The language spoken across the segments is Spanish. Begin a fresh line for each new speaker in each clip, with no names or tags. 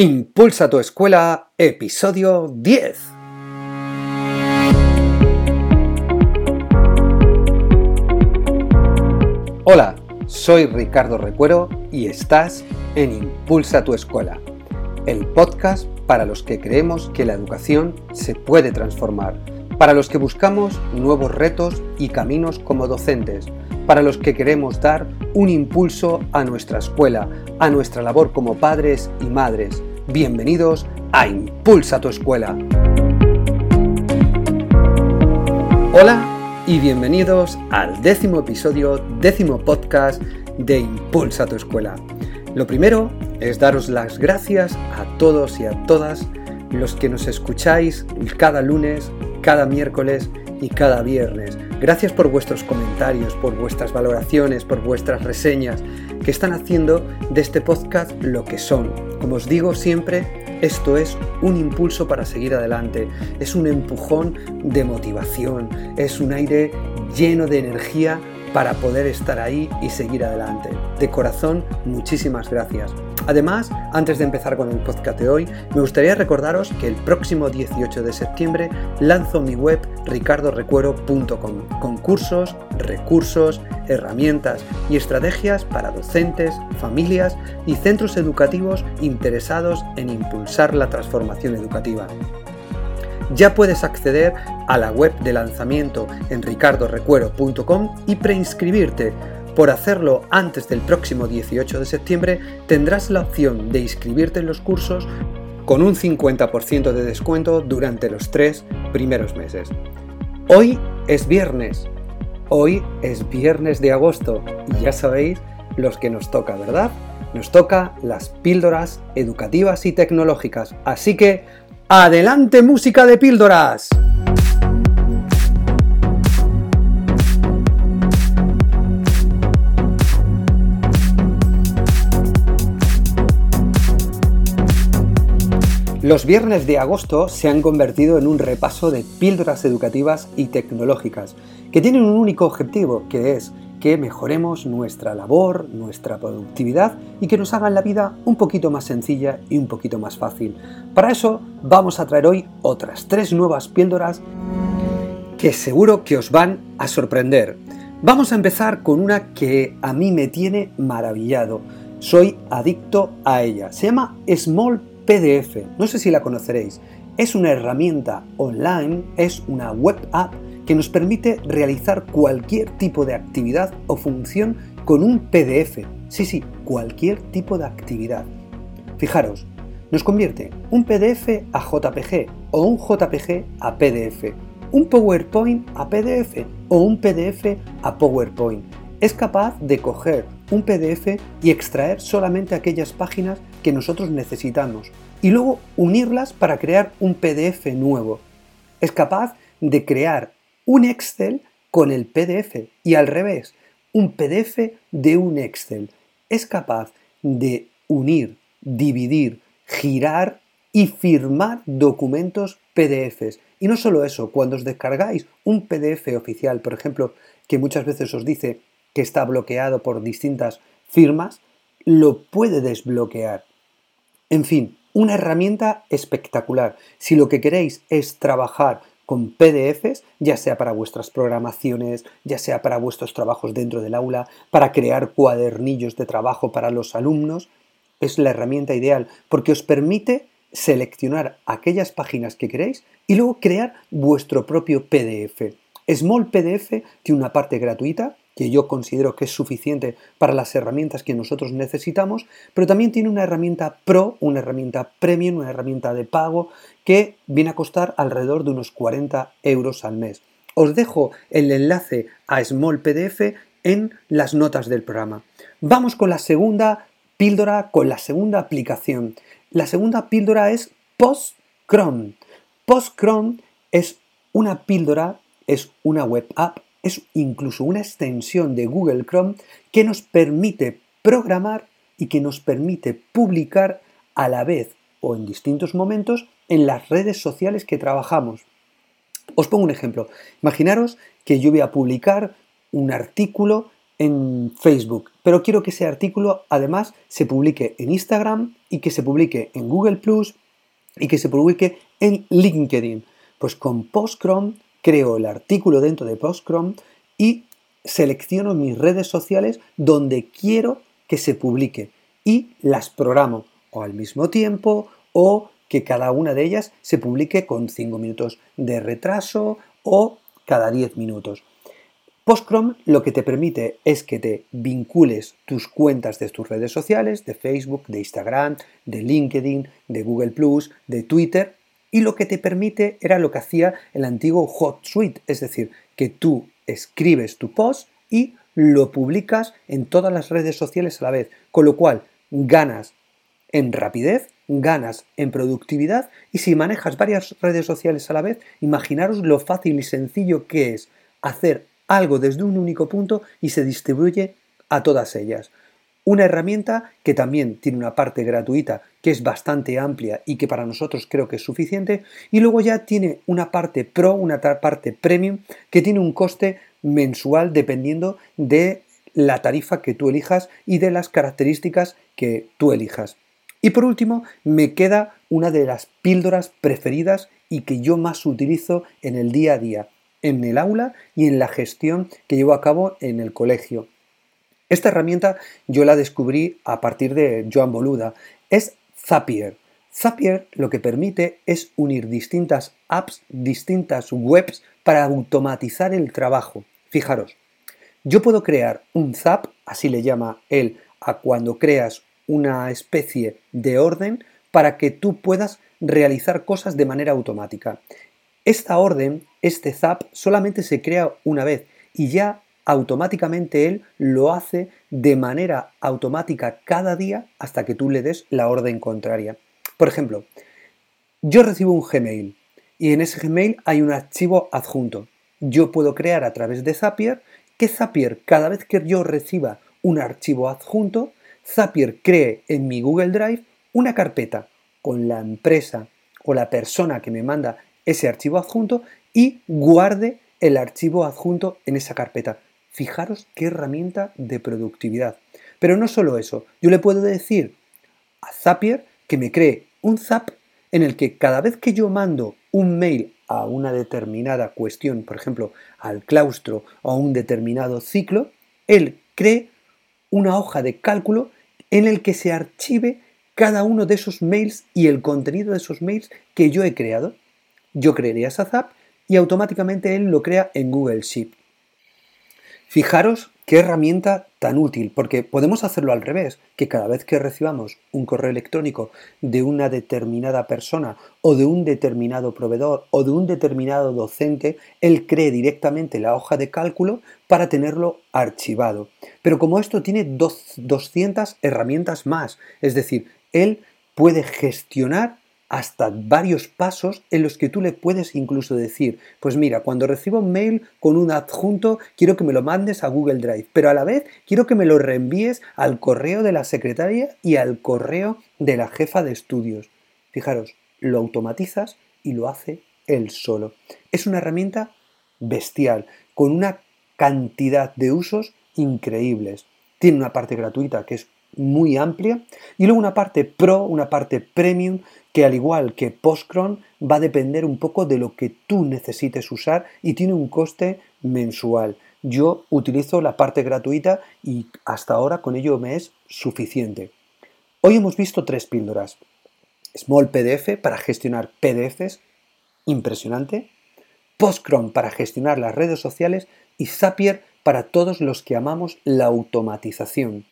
Impulsa tu escuela, episodio 10. Hola, soy Ricardo Recuero y estás en Impulsa tu escuela, el podcast para los que creemos que la educación se puede transformar, para los que buscamos nuevos retos y caminos como docentes, para los que queremos dar un impulso a nuestra escuela, a nuestra labor como padres y madres Bienvenidos a Impulsa tu escuela. Hola y bienvenidos al décimo episodio, décimo podcast de Impulsa tu escuela. Lo primero es daros las gracias a todos y a todas los que nos escucháis cada lunes, cada miércoles y cada viernes. Gracias por vuestros comentarios, por vuestras valoraciones, por vuestras reseñas que están haciendo de este podcast lo que son. Como os digo siempre, esto es un impulso para seguir adelante, es un empujón de motivación, es un aire lleno de energía para poder estar ahí y seguir adelante. De corazón, muchísimas gracias. Además, antes de empezar con el podcast de hoy, me gustaría recordaros que el próximo 18 de septiembre lanzo mi web ricardorecuero.com con cursos, recursos, herramientas y estrategias para docentes, familias y centros educativos interesados en impulsar la transformación educativa. Ya puedes acceder a la web de lanzamiento en ricardorecuero.com y preinscribirte por hacerlo antes del próximo 18 de septiembre, tendrás la opción de inscribirte en los cursos con un 50% de descuento durante los tres primeros meses. Hoy es viernes. Hoy es viernes de agosto y ya sabéis los que nos toca, ¿verdad? Nos toca las píldoras educativas y tecnológicas. Así que, ¡adelante música de píldoras! Los viernes de agosto se han convertido en un repaso de píldoras educativas y tecnológicas que tienen un único objetivo, que es que mejoremos nuestra labor, nuestra productividad y que nos hagan la vida un poquito más sencilla y un poquito más fácil. Para eso vamos a traer hoy otras tres nuevas píldoras que seguro que os van a sorprender. Vamos a empezar con una que a mí me tiene maravillado. Soy adicto a ella. Se llama Small PDF, no sé si la conoceréis, es una herramienta online, es una web app que nos permite realizar cualquier tipo de actividad o función con un PDF. Sí, sí, cualquier tipo de actividad. Fijaros, nos convierte un PDF a JPG o un JPG a PDF, un PowerPoint a PDF o un PDF a PowerPoint. Es capaz de coger un PDF y extraer solamente aquellas páginas que nosotros necesitamos y luego unirlas para crear un PDF nuevo. Es capaz de crear un Excel con el PDF y al revés, un PDF de un Excel. Es capaz de unir, dividir, girar y firmar documentos PDFs. Y no solo eso, cuando os descargáis un PDF oficial, por ejemplo, que muchas veces os dice que está bloqueado por distintas firmas, lo puede desbloquear. En fin, una herramienta espectacular. Si lo que queréis es trabajar con PDFs, ya sea para vuestras programaciones, ya sea para vuestros trabajos dentro del aula, para crear cuadernillos de trabajo para los alumnos, es la herramienta ideal porque os permite seleccionar aquellas páginas que queréis y luego crear vuestro propio PDF. Small PDF tiene una parte gratuita que yo considero que es suficiente para las herramientas que nosotros necesitamos, pero también tiene una herramienta Pro, una herramienta Premium, una herramienta de pago que viene a costar alrededor de unos 40 euros al mes. Os dejo el enlace a Small PDF en las notas del programa. Vamos con la segunda píldora, con la segunda aplicación. La segunda píldora es Post Chrome. Post Chrome es una píldora, es una web app es incluso una extensión de Google Chrome que nos permite programar y que nos permite publicar a la vez o en distintos momentos en las redes sociales que trabajamos. Os pongo un ejemplo. Imaginaros que yo voy a publicar un artículo en Facebook, pero quiero que ese artículo además se publique en Instagram y que se publique en Google Plus y que se publique en LinkedIn. Pues con Postchrome creo el artículo dentro de Postchrome y selecciono mis redes sociales donde quiero que se publique y las programo o al mismo tiempo o que cada una de ellas se publique con 5 minutos de retraso o cada 10 minutos. Postchrome lo que te permite es que te vincules tus cuentas de tus redes sociales, de Facebook, de Instagram, de LinkedIn, de Google ⁇ de Twitter, y lo que te permite era lo que hacía el antiguo HotSuite, es decir, que tú escribes tu post y lo publicas en todas las redes sociales a la vez, con lo cual ganas en rapidez, ganas en productividad y si manejas varias redes sociales a la vez, imaginaros lo fácil y sencillo que es hacer algo desde un único punto y se distribuye a todas ellas. Una herramienta que también tiene una parte gratuita que es bastante amplia y que para nosotros creo que es suficiente. Y luego ya tiene una parte pro, una parte premium que tiene un coste mensual dependiendo de la tarifa que tú elijas y de las características que tú elijas. Y por último, me queda una de las píldoras preferidas y que yo más utilizo en el día a día en el aula y en la gestión que llevo a cabo en el colegio. Esta herramienta yo la descubrí a partir de Joan Boluda. Es Zapier. Zapier lo que permite es unir distintas apps, distintas webs para automatizar el trabajo. Fijaros, yo puedo crear un Zap, así le llama él a cuando creas una especie de orden para que tú puedas realizar cosas de manera automática. Esta orden, este zap, solamente se crea una vez y ya automáticamente él lo hace de manera automática cada día hasta que tú le des la orden contraria. Por ejemplo, yo recibo un Gmail y en ese Gmail hay un archivo adjunto. Yo puedo crear a través de Zapier que Zapier, cada vez que yo reciba un archivo adjunto, Zapier cree en mi Google Drive una carpeta con la empresa o la persona que me manda ese archivo adjunto y guarde el archivo adjunto en esa carpeta. Fijaros qué herramienta de productividad. Pero no solo eso, yo le puedo decir a Zapier que me cree un zap en el que cada vez que yo mando un mail a una determinada cuestión, por ejemplo, al claustro o a un determinado ciclo, él cree una hoja de cálculo en el que se archive cada uno de esos mails y el contenido de esos mails que yo he creado yo crearía esa zap y automáticamente él lo crea en Google Sheet. Fijaros qué herramienta tan útil, porque podemos hacerlo al revés, que cada vez que recibamos un correo electrónico de una determinada persona o de un determinado proveedor o de un determinado docente, él cree directamente la hoja de cálculo para tenerlo archivado. Pero como esto tiene 200 herramientas más, es decir, él puede gestionar hasta varios pasos en los que tú le puedes incluso decir, pues mira, cuando recibo un mail con un adjunto, quiero que me lo mandes a Google Drive, pero a la vez quiero que me lo reenvíes al correo de la secretaria y al correo de la jefa de estudios. Fijaros, lo automatizas y lo hace él solo. Es una herramienta bestial, con una cantidad de usos increíbles. Tiene una parte gratuita que es muy amplia y luego una parte pro, una parte premium que al igual que Postcron va a depender un poco de lo que tú necesites usar y tiene un coste mensual. Yo utilizo la parte gratuita y hasta ahora con ello me es suficiente. Hoy hemos visto tres píldoras. Small PDF para gestionar PDFs, impresionante. Postcron para gestionar las redes sociales y Zapier para todos los que amamos la automatización.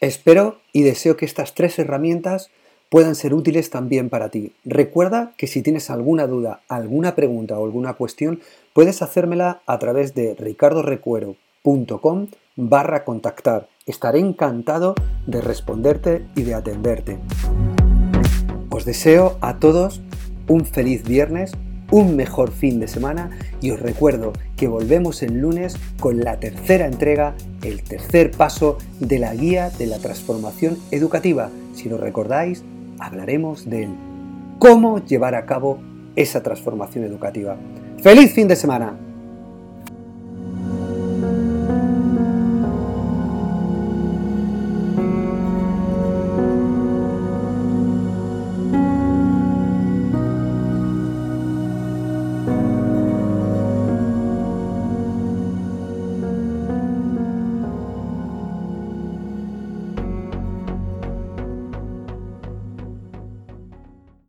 Espero y deseo que estas tres herramientas puedan ser útiles también para ti. Recuerda que si tienes alguna duda, alguna pregunta o alguna cuestión, puedes hacérmela a través de ricardorecuero.com barra contactar. Estaré encantado de responderte y de atenderte. Os deseo a todos un feliz viernes, un mejor fin de semana y os recuerdo que volvemos el lunes con la tercera entrega, el tercer paso de la guía de la transformación educativa. Si lo recordáis, hablaremos de cómo llevar a cabo esa transformación educativa. ¡Feliz fin de semana!